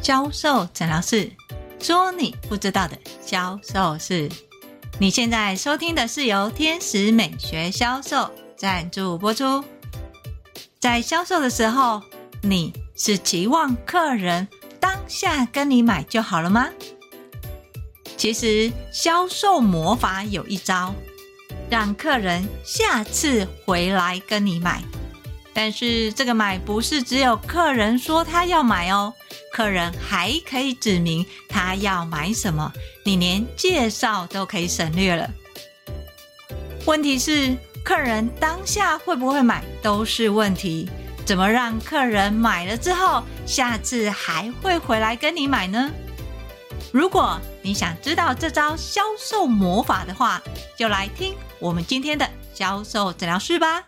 销售诊疗室，说你不知道的销售室。你现在收听的是由天使美学销售赞助播出。在销售的时候，你是期望客人当下跟你买就好了吗？其实销售魔法有一招，让客人下次回来跟你买。但是这个买不是只有客人说他要买哦客人还可以指明他要买什么你连介绍都可以省略了。问题是客人当下会不会买都是问题怎么让客人买了之后下次还会回来跟你买呢？如果你想知道这招销售魔法的话就来听我们今天的销售诊疗室吧。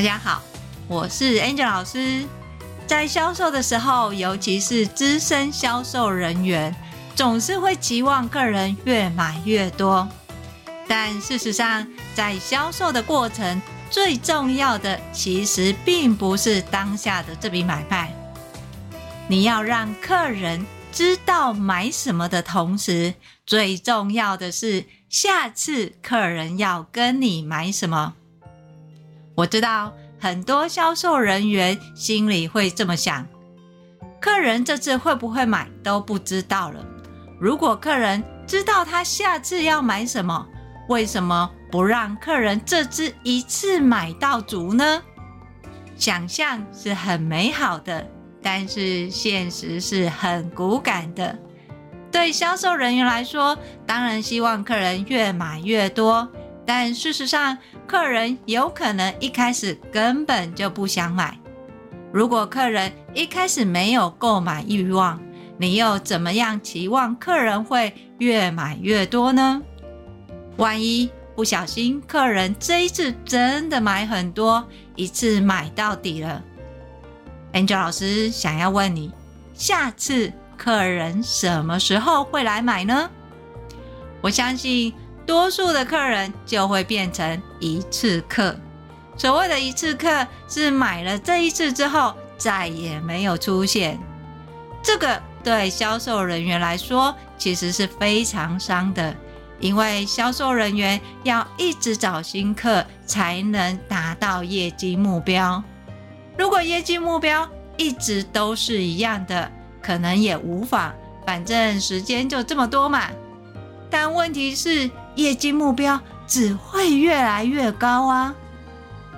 大家好我是 angel 老师。在销售的时候尤其是资深销售人员总是会期望客人越买越多。但事实上在销售的过程最重要的其实并不是当下的这笔买卖。你要让客人知道买什么的同时最重要的是下次客人要跟你买什么。我知道很多销售人员心里会这么想。客人这次会不会买都不知道了。如果客人知道他下次要买什么为什么不让客人这次一次买到足呢？想象是很美好的但是现实是很骨感的。对销售人员来说当然希望客人越买越多。但事实上客人有可能一开始根本就不想买。如果客人一开始没有购买欲望你又怎么样期望客人会越买越多呢？万一不小心客人这一次真的买很多一次买到底了。Angel 老师想要问你下次客人什么时候会来买呢？我相信多数的客人就会变成一次客。所谓的一次客是买了这一次之后再也没有出现。这个对销售人员来说其实是非常伤的因为销售人员要一直找新客才能达到业绩目标。如果业绩目标一直都是一样的可能也无妨反正时间就这么多嘛。但问题是，业绩目标只会越来越高啊！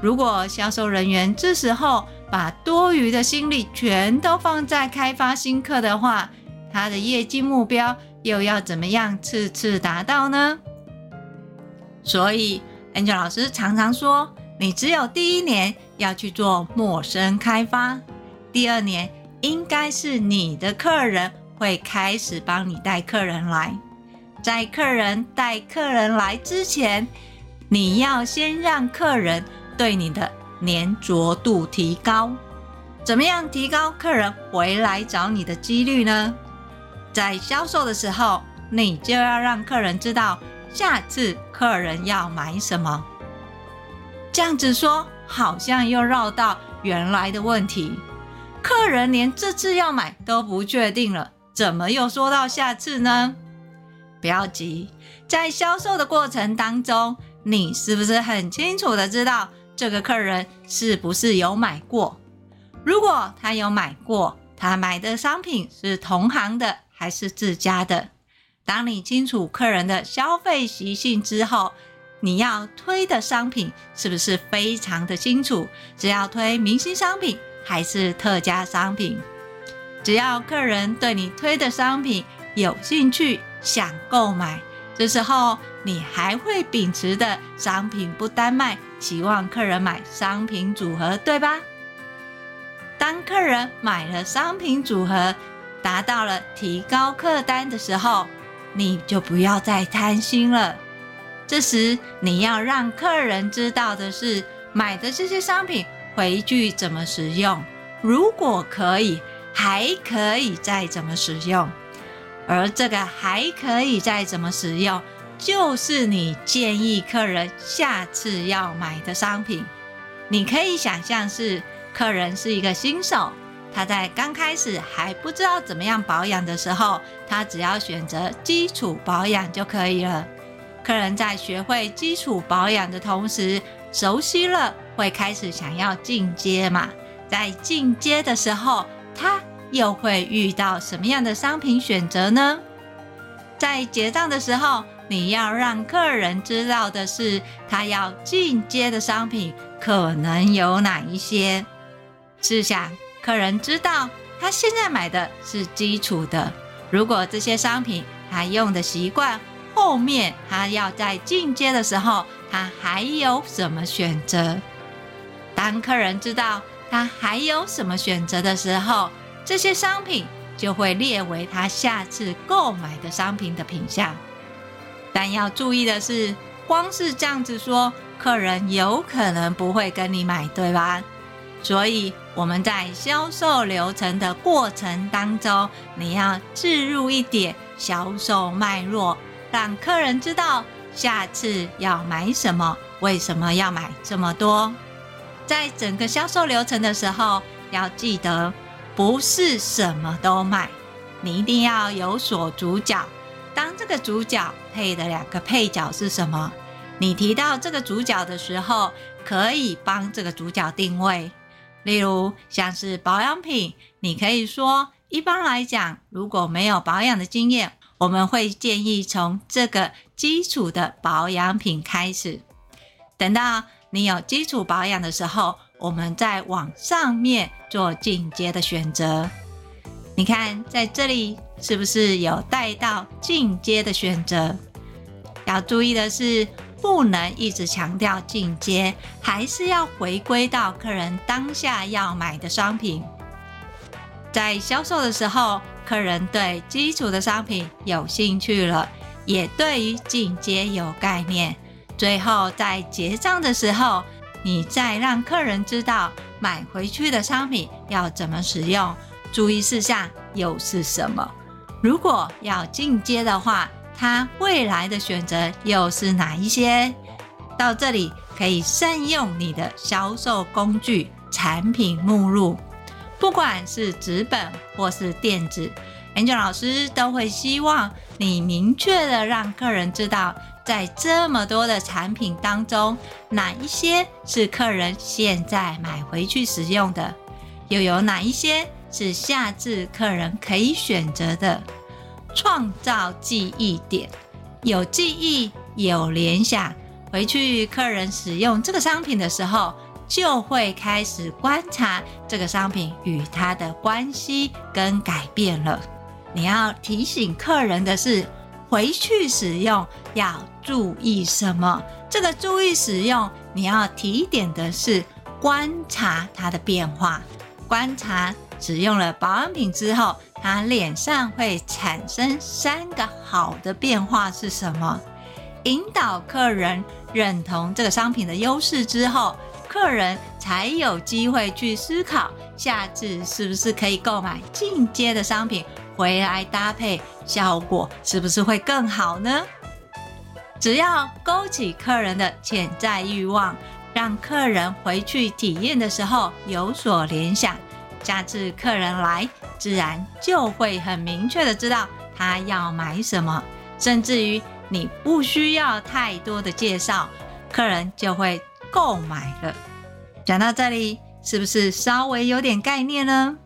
如果销售人员这时候把多余的心力全都放在开发新客的话，他的业绩目标又要怎么样次次达到呢？所以，Angel 老师常常说，你只有第一年要去做陌生开发，第二年应该是你的客人会开始帮你带客人来。在客人带客人来之前，你要先让客人对你的粘着度提高。怎么样提高客人回来找你的几率呢？在销售的时候，你就要让客人知道下次客人要买什么。这样子说好像又绕到原来的问题，客人连这次要买都不确定了，怎么又说到下次呢？不要急在销售的过程当中你是不是很清楚的知道这个客人是不是有买过？如果他有买过他买的商品是同行的还是自家的？当你清楚客人的消费习性之后你要推的商品是不是非常的清楚？只要推明星商品还是特价商品？只要客人对你推的商品有兴趣想购买。这时候，你还会秉持的商品不单卖，期望客人买商品组合，对吧？当客人买了商品组合，达到了提高客单的时候，你就不要再贪心了。这时，你要让客人知道的是，买的这些商品回去怎么使用，如果可以，还可以再怎么使用。而这个还可以再怎么使用，就是你建议客人下次要买的商品。你可以想象是客人是一个新手，他在刚开始还不知道怎么样保养的时候，他只要选择基础保养就可以了。客人在学会基础保养的同时，熟悉了，会开始想要进阶嘛。在进阶的时候，他又会遇到什么样的商品选择呢？在结账的时候，你要让客人知道的是，他要进阶的商品可能有哪一些。试想，客人知道他现在买的是基础的，如果这些商品他用的习惯，后面他要在进阶的时候，他还有什么选择？当客人知道他还有什么选择的时候，这些商品就会列为他下次购买的商品的品项。但要注意的是，光是这样子说，客人有可能不会跟你买，对吧？所以我们在销售流程的过程当中，你要置入一点销售脉络。让客人知道下次要买什么，为什么要买这么多。在整个销售流程的时候，要记得不是什么都卖，你一定要有所主角。当这个主角配的两个配角是什么？你提到这个主角的时候，可以帮这个主角定位。例如像是保养品，你可以说，一般来讲，如果没有保养的经验。我们会建议从这个基础的保养品开始，等到你有基础保养的时候，我们再往上面做进阶的选择。你看，在这里是不是有带到进阶的选择？要注意的是，不能一直强调进阶，还是要回归到客人当下要买的商品。在销售的时候，客人对基础的商品有兴趣了，也对于进阶有概念。最后在结账的时候，你再让客人知道买回去的商品要怎么使用，注意事项又是什么。如果要进阶的话，他未来的选择又是哪一些？到这里可以善用你的销售工具产品目录。不管是纸本或是电子，Angel 老师都会希望你明确的让客人知道，在这么多的产品当中，哪一些是客人现在买回去使用的，又有哪一些是下次客人可以选择的。创造记忆点，有记忆，有联想，回去客人使用这个商品的时候。就会开始观察这个商品与它的关系跟改变了。你要提醒客人的是，回去使用要注意什么？这个注意使用，你要提点的是观察它的变化，观察使用了保养品之后，它脸上会产生三个好的变化是什么？引导客人认同这个商品的优势之后。客人才有机会去思考，下次是不是可以购买进阶的商品回来搭配，效果是不是会更好呢？只要勾起客人的潜在欲望，让客人回去体验的时候有所联想，下次客人来，自然就会很明确的知道他要买什么，甚至于你不需要太多的介绍，客人就会。购买了，讲到这里，是不是稍微有点概念呢？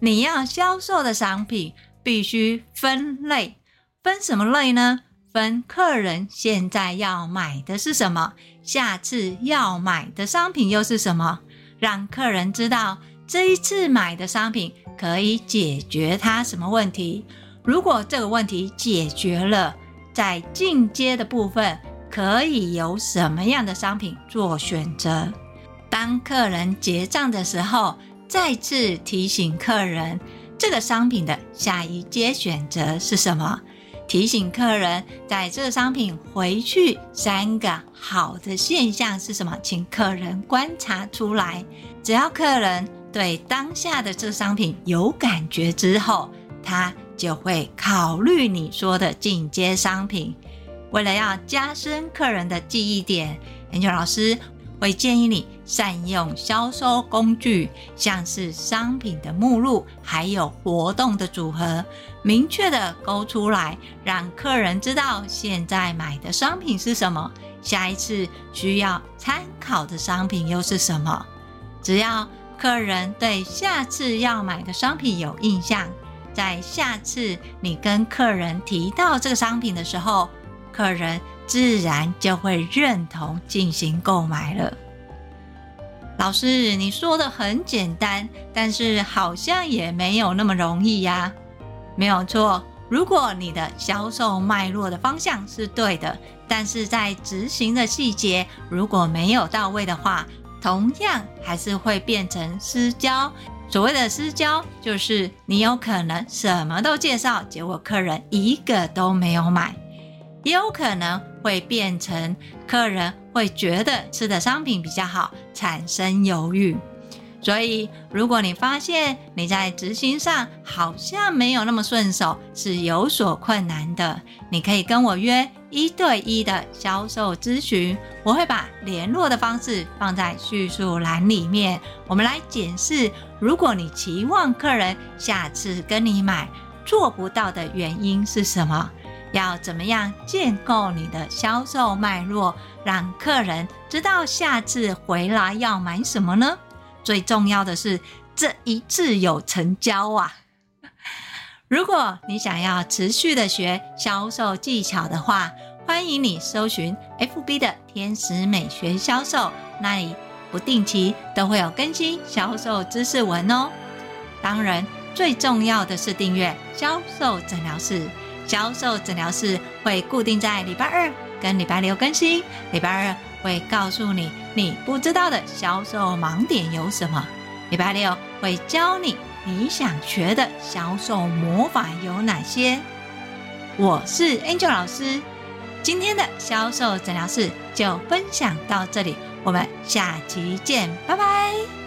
你要销售的商品必须分类，分什么类呢？分客人现在要买的是什么，下次要买的商品又是什么，让客人知道这一次买的商品可以解决他什么问题。如果这个问题解决了，在进阶的部分。可以有什么样的商品做选择？当客人结账的时候，再次提醒客人这个商品的下一阶选择是什么？提醒客人在这个商品回去三个好的现象是什么？请客人观察出来。只要客人对当下的这个商品有感觉之后，他就会考虑你说的进阶商品。为了要加深客人的记忆点，Angel 老师会建议你善用销售工具，像是商品的目录，还有活动的组合，明确的勾出来，让客人知道现在买的商品是什么，下一次需要参考的商品又是什么。只要客人对下次要买的商品有印象，在下次你跟客人提到这个商品的时候，客人自然就会认同进行购买了。老师，你说的很简单，但是好像也没有那么容易呀。没有错，如果你的销售脉络的方向是对的，但是在执行的细节如果没有到位的话，同样还是会变成失焦。所谓的失焦，就是你有可能什么都介绍，结果客人一个都没有买。也有可能会变成客人会觉得吃的商品比较好，产生犹豫。所以，如果你发现你在执行上好像没有那么顺手，是有所困难的，你可以跟我约一对一的销售咨询，我会把联络的方式放在叙述栏里面。我们来检视，如果你期望客人下次跟你买，做不到的原因是什么？要怎么样建构你的销售脉络，让客人知道下次回来要买什么呢？最重要的是这一次有成交啊！如果你想要持续的学销售技巧的话，欢迎你搜寻 FB 的天使美学销售，那里不定期都会有更新销售知识文哦。当然，最重要的是订阅销售诊疗室。销售诊疗室会固定在礼拜二跟礼拜六更新。礼拜二会告诉你你不知道的销售盲点有什么，礼拜六会教你你想学的销售魔法有哪些。我是 Angel 老师，今天的销售诊疗室就分享到这里，我们下期见，拜拜。